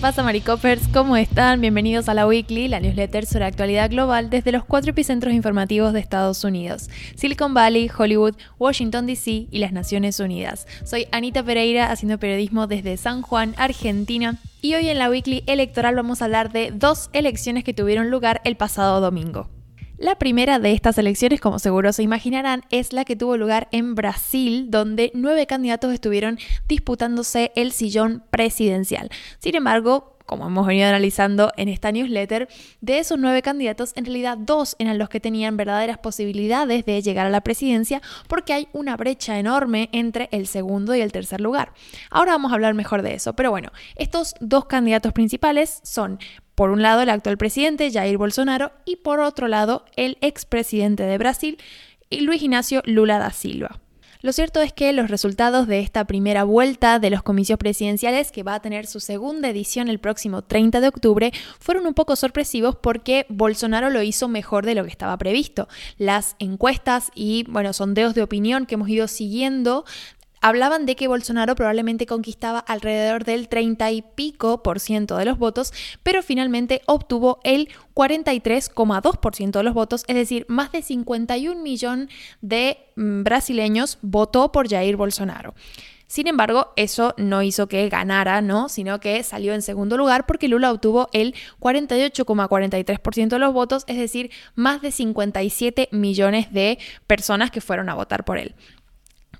pasa, Maricopers? ¿Cómo están? Bienvenidos a la Weekly, la newsletter sobre actualidad global desde los cuatro epicentros informativos de Estados Unidos: Silicon Valley, Hollywood, Washington DC y las Naciones Unidas. Soy Anita Pereira, haciendo periodismo desde San Juan, Argentina. Y hoy en la Weekly Electoral vamos a hablar de dos elecciones que tuvieron lugar el pasado domingo. La primera de estas elecciones, como seguro se imaginarán, es la que tuvo lugar en Brasil, donde nueve candidatos estuvieron disputándose el sillón presidencial. Sin embargo, como hemos venido analizando en esta newsletter, de esos nueve candidatos, en realidad dos eran los que tenían verdaderas posibilidades de llegar a la presidencia porque hay una brecha enorme entre el segundo y el tercer lugar. Ahora vamos a hablar mejor de eso, pero bueno, estos dos candidatos principales son por un lado, el actual presidente Jair Bolsonaro y por otro lado, el expresidente de Brasil, Luis Ignacio Lula da Silva. Lo cierto es que los resultados de esta primera vuelta de los comicios presidenciales, que va a tener su segunda edición el próximo 30 de octubre, fueron un poco sorpresivos porque Bolsonaro lo hizo mejor de lo que estaba previsto. Las encuestas y, bueno, sondeos de opinión que hemos ido siguiendo hablaban de que Bolsonaro probablemente conquistaba alrededor del 30 y pico por ciento de los votos, pero finalmente obtuvo el 43,2% de los votos, es decir, más de 51 millones de mm, brasileños votó por Jair Bolsonaro. Sin embargo, eso no hizo que ganara, ¿no? Sino que salió en segundo lugar porque Lula obtuvo el 48,43% de los votos, es decir, más de 57 millones de personas que fueron a votar por él.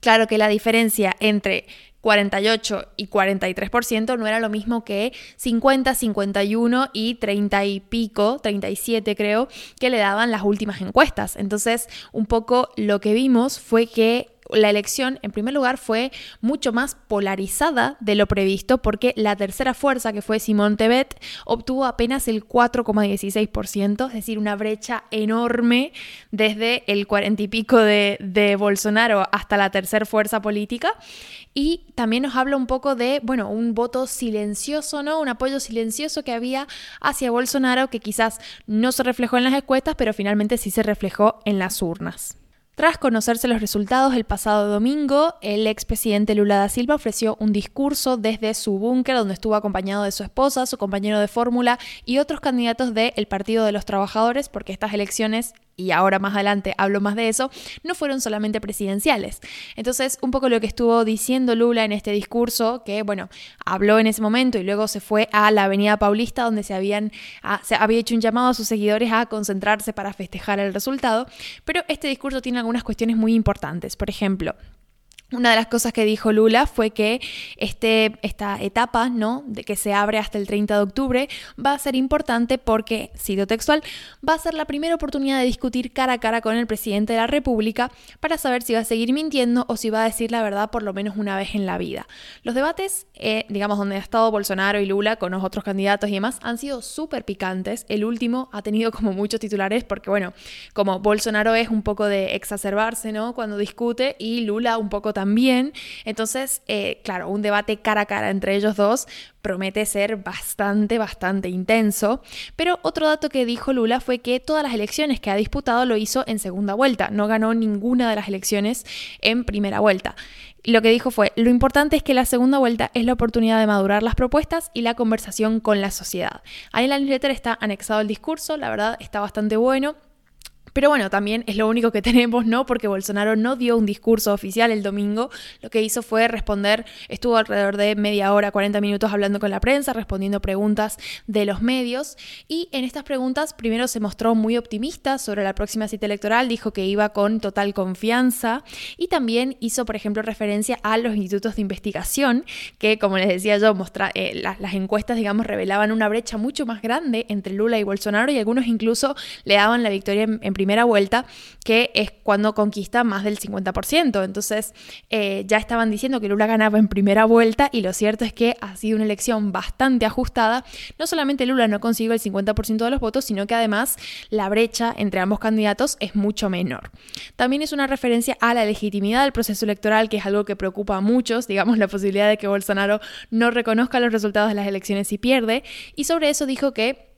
Claro que la diferencia entre 48 y 43% no era lo mismo que 50, 51 y 30 y pico, 37 creo, que le daban las últimas encuestas. Entonces, un poco lo que vimos fue que la elección, en primer lugar, fue mucho más polarizada de lo previsto porque la tercera fuerza, que fue Simón Tebet, obtuvo apenas el 4,16%, es decir, una brecha enorme desde el 40 y pico de, de Bolsonaro hasta la tercera fuerza política. Y también nos habla un poco de, bueno, un voto silencioso, ¿no? Un apoyo silencioso que había hacia Bolsonaro que quizás no se reflejó en las encuestas, pero finalmente sí se reflejó en las urnas. Tras conocerse los resultados el pasado domingo, el expresidente Lula da Silva ofreció un discurso desde su búnker donde estuvo acompañado de su esposa, su compañero de fórmula y otros candidatos del Partido de los Trabajadores, porque estas elecciones y ahora más adelante hablo más de eso, no fueron solamente presidenciales. Entonces, un poco lo que estuvo diciendo Lula en este discurso, que bueno, habló en ese momento y luego se fue a la Avenida Paulista, donde se, habían, ah, se había hecho un llamado a sus seguidores a concentrarse para festejar el resultado, pero este discurso tiene algunas cuestiones muy importantes. Por ejemplo, una de las cosas que dijo Lula fue que este, esta etapa, ¿no? De que se abre hasta el 30 de octubre, va a ser importante porque, cito textual, va a ser la primera oportunidad de discutir cara a cara con el presidente de la República para saber si va a seguir mintiendo o si va a decir la verdad por lo menos una vez en la vida. Los debates, eh, digamos, donde ha estado Bolsonaro y Lula con los otros candidatos y demás, han sido súper picantes. El último ha tenido como muchos titulares porque, bueno, como Bolsonaro es un poco de exacerbarse, ¿no? Cuando discute y Lula un poco también. Entonces, eh, claro, un debate cara a cara entre ellos dos promete ser bastante, bastante intenso. Pero otro dato que dijo Lula fue que todas las elecciones que ha disputado lo hizo en segunda vuelta, no ganó ninguna de las elecciones en primera vuelta. Lo que dijo fue, lo importante es que la segunda vuelta es la oportunidad de madurar las propuestas y la conversación con la sociedad. Ahí en la newsletter está anexado el discurso, la verdad está bastante bueno. Pero bueno, también es lo único que tenemos, ¿no? Porque Bolsonaro no dio un discurso oficial el domingo. Lo que hizo fue responder, estuvo alrededor de media hora, 40 minutos hablando con la prensa, respondiendo preguntas de los medios. Y en estas preguntas, primero se mostró muy optimista sobre la próxima cita electoral, dijo que iba con total confianza. Y también hizo, por ejemplo, referencia a los institutos de investigación, que, como les decía yo, eh, las encuestas, digamos, revelaban una brecha mucho más grande entre Lula y Bolsonaro, y algunos incluso le daban la victoria en, en primera vuelta, que es cuando conquista más del 50%. Entonces eh, ya estaban diciendo que Lula ganaba en primera vuelta y lo cierto es que ha sido una elección bastante ajustada. No solamente Lula no consiguió el 50% de los votos, sino que además la brecha entre ambos candidatos es mucho menor. También es una referencia a la legitimidad del proceso electoral, que es algo que preocupa a muchos, digamos la posibilidad de que Bolsonaro no reconozca los resultados de las elecciones y pierde. Y sobre eso dijo que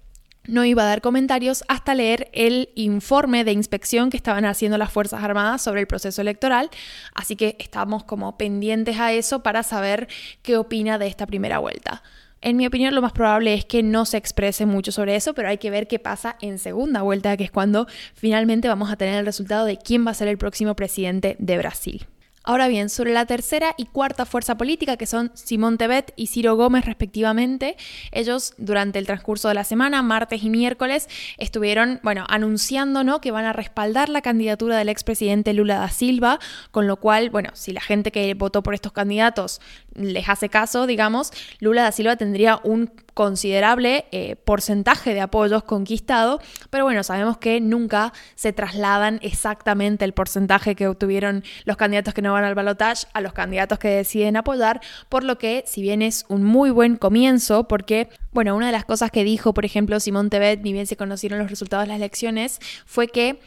no iba a dar comentarios hasta leer el informe de inspección que estaban haciendo las Fuerzas Armadas sobre el proceso electoral, así que estamos como pendientes a eso para saber qué opina de esta primera vuelta. En mi opinión, lo más probable es que no se exprese mucho sobre eso, pero hay que ver qué pasa en segunda vuelta, que es cuando finalmente vamos a tener el resultado de quién va a ser el próximo presidente de Brasil. Ahora bien, sobre la tercera y cuarta fuerza política, que son Simón Tebet y Ciro Gómez respectivamente, ellos durante el transcurso de la semana, martes y miércoles, estuvieron, bueno, anunciando, ¿no?, que van a respaldar la candidatura del expresidente Lula da Silva, con lo cual, bueno, si la gente que votó por estos candidatos les hace caso, digamos, Lula da Silva tendría un considerable eh, porcentaje de apoyos conquistado, pero bueno, sabemos que nunca se trasladan exactamente el porcentaje que obtuvieron los candidatos que no van al balotaje a los candidatos que deciden apoyar, por lo que si bien es un muy buen comienzo, porque bueno, una de las cosas que dijo, por ejemplo, Simón Tebet, ni bien se conocieron los resultados de las elecciones, fue que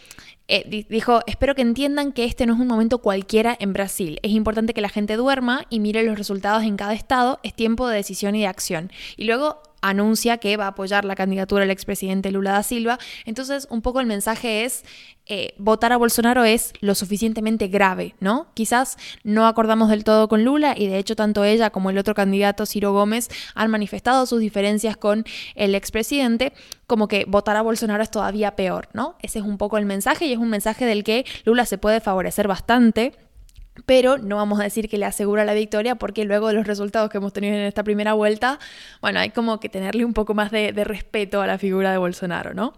eh, dijo, espero que entiendan que este no es un momento cualquiera en Brasil. Es importante que la gente duerma y mire los resultados en cada estado. Es tiempo de decisión y de acción. Y luego anuncia que va a apoyar la candidatura del expresidente Lula da Silva. Entonces, un poco el mensaje es, eh, votar a Bolsonaro es lo suficientemente grave, ¿no? Quizás no acordamos del todo con Lula y de hecho tanto ella como el otro candidato, Ciro Gómez, han manifestado sus diferencias con el expresidente, como que votar a Bolsonaro es todavía peor, ¿no? Ese es un poco el mensaje y es un mensaje del que Lula se puede favorecer bastante pero no vamos a decir que le asegura la victoria porque luego de los resultados que hemos tenido en esta primera vuelta, bueno, hay como que tenerle un poco más de, respeto a la figura de Bolsonaro, ¿no?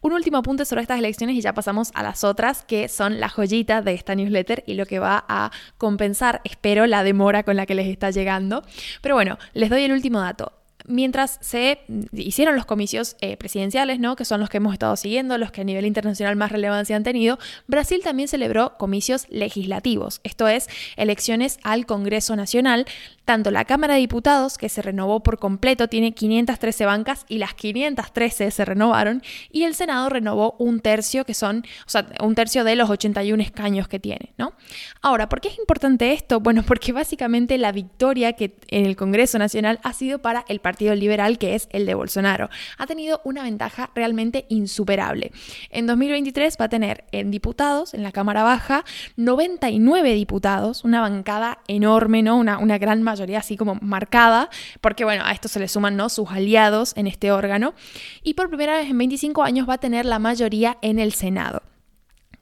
Un último apunte sobre estas elecciones y ya pasamos a las otras, que son la joyita de esta newsletter y lo que va a compensar, espero, la demora con la que les está llegando. Pero bueno, les doy el último dato mientras se hicieron los comicios eh, presidenciales, ¿no? que son los que hemos estado siguiendo, los que a nivel internacional más relevancia han tenido, Brasil también celebró comicios legislativos, esto es, elecciones al Congreso Nacional, tanto la Cámara de Diputados, que se renovó por completo, tiene 513 bancas y las 513 se renovaron, y el Senado renovó un tercio, que son, o sea, un tercio de los 81 escaños que tiene, ¿no? Ahora, ¿por qué es importante esto? Bueno, porque básicamente la victoria que en el Congreso Nacional ha sido para el Partido Liberal, que es el de Bolsonaro. Ha tenido una ventaja realmente insuperable. En 2023 va a tener en diputados, en la Cámara Baja, 99 diputados, una bancada enorme, ¿no? Una, una gran mayoría así como marcada, porque bueno, a esto se le suman ¿no? sus aliados en este órgano, y por primera vez en 25 años va a tener la mayoría en el Senado.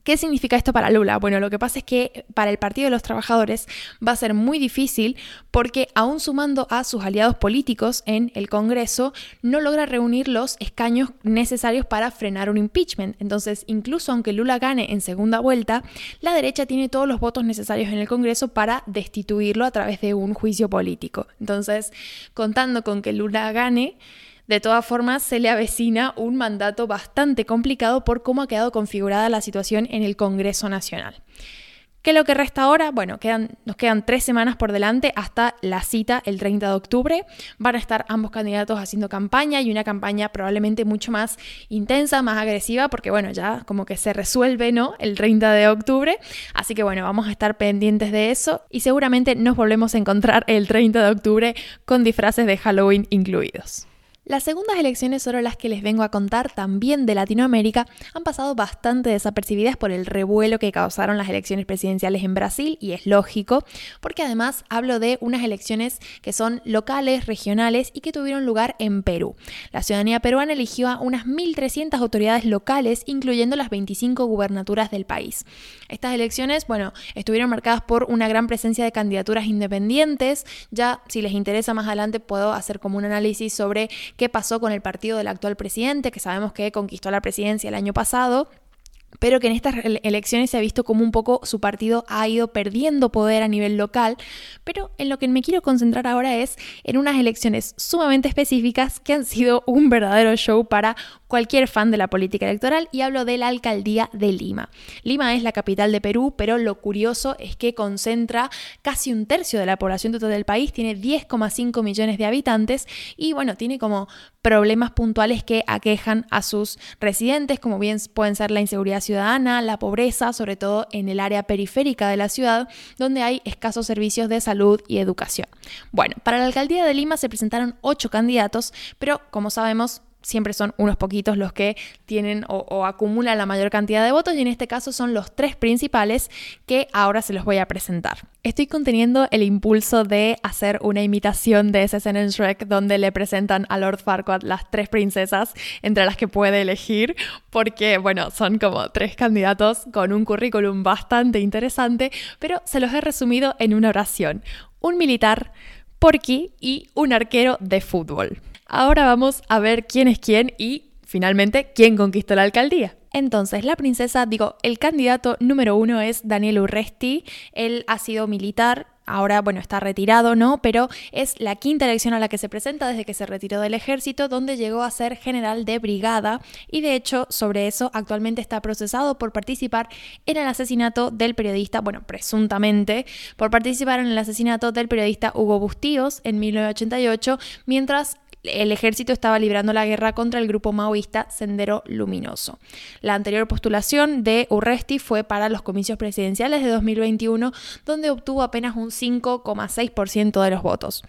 ¿Qué significa esto para Lula? Bueno, lo que pasa es que para el Partido de los Trabajadores va a ser muy difícil porque aún sumando a sus aliados políticos en el Congreso, no logra reunir los escaños necesarios para frenar un impeachment. Entonces, incluso aunque Lula gane en segunda vuelta, la derecha tiene todos los votos necesarios en el Congreso para destituirlo a través de un juicio político. Entonces, contando con que Lula gane, de todas formas, se le avecina un mandato bastante complicado por cómo ha quedado configurada la situación en el Congreso Nacional. ¿Qué es lo que resta ahora? Bueno, nos quedan tres semanas por delante hasta la cita el 30 de octubre. Van a estar ambos candidatos haciendo campaña y una campaña probablemente mucho más intensa, más agresiva, porque bueno, ya como que se resuelve, ¿no? El 30 de octubre. Así que bueno, vamos a estar pendientes de eso y seguramente nos volvemos a encontrar el 30 de octubre con disfraces de Halloween incluidos. Las segundas elecciones sobre las que les vengo a contar, también de Latinoamérica, han pasado bastante desapercibidas por el revuelo que causaron las elecciones presidenciales en Brasil, y es lógico, porque además hablo de unas elecciones que son locales, regionales y que tuvieron lugar en Perú. La ciudadanía peruana eligió a unas 1.300 autoridades locales, incluyendo las 25 gubernaturas del país. Estas elecciones, bueno, estuvieron marcadas por una gran presencia de candidaturas independientes. Ya, si les interesa más adelante, puedo hacer como un análisis sobre qué pasó con el partido del actual presidente, que sabemos que conquistó la presidencia el año pasado pero que en estas elecciones se ha visto como un poco su partido ha ido perdiendo poder a nivel local, pero en lo que me quiero concentrar ahora es en unas elecciones sumamente específicas que han sido un verdadero show para cualquier fan de la política electoral y hablo de la alcaldía de Lima. Lima es la capital de Perú, pero lo curioso es que concentra casi un tercio de la población total del país, tiene 10,5 millones de habitantes y bueno, tiene como problemas puntuales que aquejan a sus residentes, como bien pueden ser la inseguridad ciudadana, la pobreza, sobre todo en el área periférica de la ciudad, donde hay escasos servicios de salud y educación. Bueno, para la alcaldía de Lima se presentaron ocho candidatos, pero como sabemos, siempre son unos poquitos los que tienen o, acumulan la mayor cantidad de votos y en este caso son los tres principales que ahora se los voy a presentar. Estoy conteniendo el impulso de hacer una imitación de esa escena en Shrek donde le presentan a Lord Farquaad las tres princesas entre las que puede elegir porque, bueno, son como tres candidatos con un currículum bastante interesante, pero se los he resumido en una oración. Un militar, Porky y un arquero de fútbol. Ahora vamos a ver quién es quién y finalmente quién conquistó la alcaldía. Entonces, la princesa, digo, el candidato número uno es Daniel Urresti. Él ha sido militar, ahora, bueno, está retirado, ¿no? Pero es la quinta elección a la que se presenta desde que se retiró del ejército, donde llegó a ser general de brigada y de hecho sobre eso actualmente está procesado por participar en el asesinato del periodista, bueno, presuntamente, por participar en el asesinato del periodista Hugo Bustíos en 1988, mientras el ejército estaba librando la guerra contra el grupo maoísta Sendero Luminoso. La anterior postulación de Urresti fue para los comicios presidenciales de 2021, donde obtuvo apenas un 5,6% de los votos.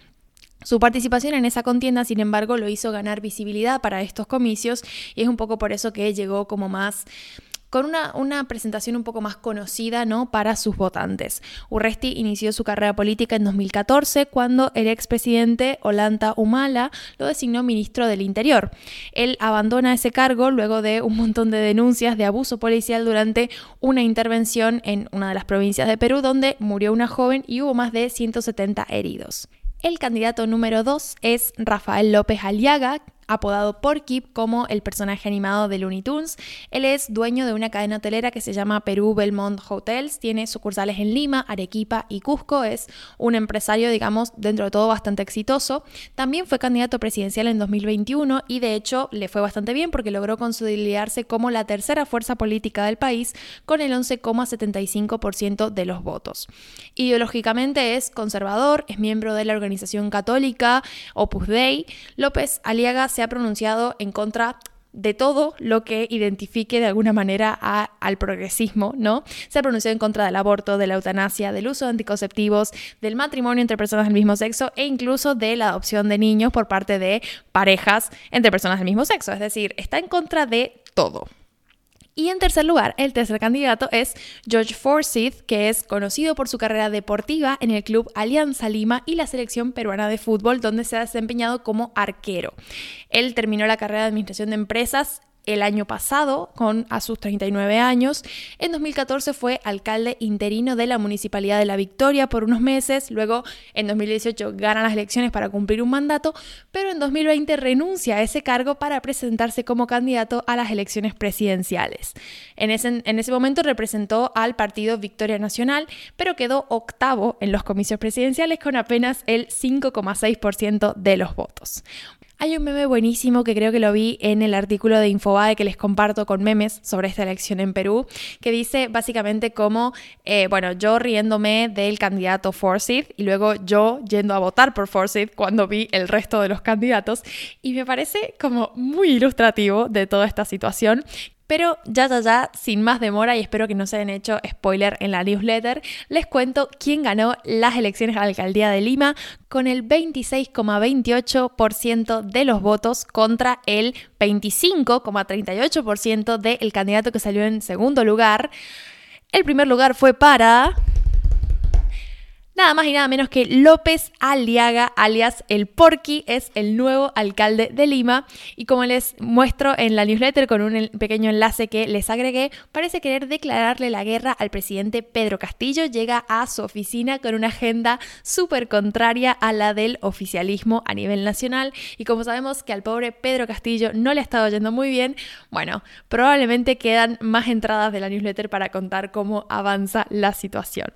Su participación en esa contienda, sin embargo, lo hizo ganar visibilidad para estos comicios y es un poco por eso que llegó como más con una, una, presentación un poco más conocida ¿no? para sus votantes. Urresti inició su carrera política en 2014 cuando el expresidente Olanta Humala lo designó ministro del Interior. Él abandona ese cargo luego de un montón de denuncias de abuso policial durante una intervención en una de las provincias de Perú donde murió una joven y hubo más de 170 heridos. El candidato número 2 es Rafael López Aliaga, apodado Porky como el personaje animado de Looney Tunes. Él es dueño de una cadena hotelera que se llama Perú Belmont Hotels, tiene sucursales en Lima, Arequipa y Cusco, es un empresario, digamos, dentro de todo bastante exitoso. También fue candidato presidencial en 2021 y de hecho le fue bastante bien porque logró consolidarse como la tercera fuerza política del país con el 11,75% de los votos. Ideológicamente es conservador, es miembro de la organización católica Opus Dei. López Aliaga se ha pronunciado en contra de todo lo que identifique de alguna manera al progresismo, ¿no? Se ha pronunciado en contra del aborto, de la eutanasia, del uso de anticonceptivos, del matrimonio entre personas del mismo sexo e incluso de la adopción de niños por parte de parejas entre personas del mismo sexo. Es decir, está en contra de todo. Y en tercer lugar, el tercer candidato es George Forsyth, que es conocido por su carrera deportiva en el club Alianza Lima y la selección peruana de fútbol, donde se ha desempeñado como arquero. Él terminó la carrera de administración de empresas el año pasado, con a sus 39 años. En 2014 fue alcalde interino de la Municipalidad de La Victoria por unos meses, luego en 2018 gana las elecciones para cumplir un mandato, pero en 2020 renuncia a ese cargo para presentarse como candidato a las elecciones presidenciales. En ese, en ese momento representó al partido Victoria Nacional, pero quedó octavo en los comicios presidenciales con apenas el 5,6% de los votos. Hay un meme buenísimo que creo que lo vi en el artículo de Infobae que les comparto con memes sobre esta elección en Perú, que dice básicamente como, eh, bueno, yo riéndome del candidato Forsyth y luego yo yendo a votar por Forsyth cuando vi el resto de los candidatos. Y me parece como muy ilustrativo de toda esta situación pero ya, ya, ya, sin más demora y espero que no se hayan hecho spoiler en la newsletter, les cuento quién ganó las elecciones a la alcaldía de Lima con el 26,28% de los votos contra el 25,38% del candidato que salió en segundo lugar. El primer lugar fue para Nada más y nada menos que López Aliaga, alias El Porqui, es el nuevo alcalde de Lima. Y como les muestro en la newsletter con un pequeño enlace que les agregué, parece querer declararle la guerra al presidente Pedro Castillo. Llega a su oficina con una agenda súper contraria a la del oficialismo a nivel nacional. Y como sabemos que al pobre Pedro Castillo no le ha estado yendo muy bien, bueno, probablemente quedan más entradas de la newsletter para contar cómo avanza la situación.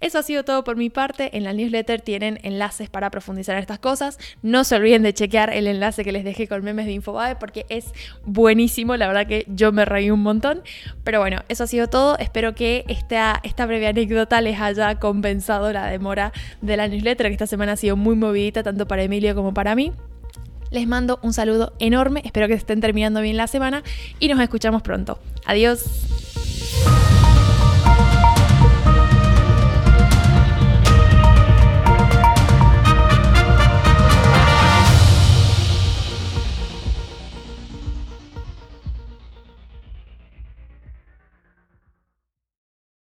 Eso ha sido todo por mi parte. En la newsletter tienen enlaces para profundizar en estas cosas. No se olviden de chequear el enlace que les dejé con memes de Infobae porque es buenísimo. La verdad que yo me reí un montón. Pero bueno, eso ha sido todo. Espero que esta, breve anécdota les haya compensado la demora de la newsletter, que esta semana ha sido muy movidita tanto para Emilio como para mí. Les mando un saludo enorme, espero que estén terminando bien la semana y nos escuchamos pronto. Adiós.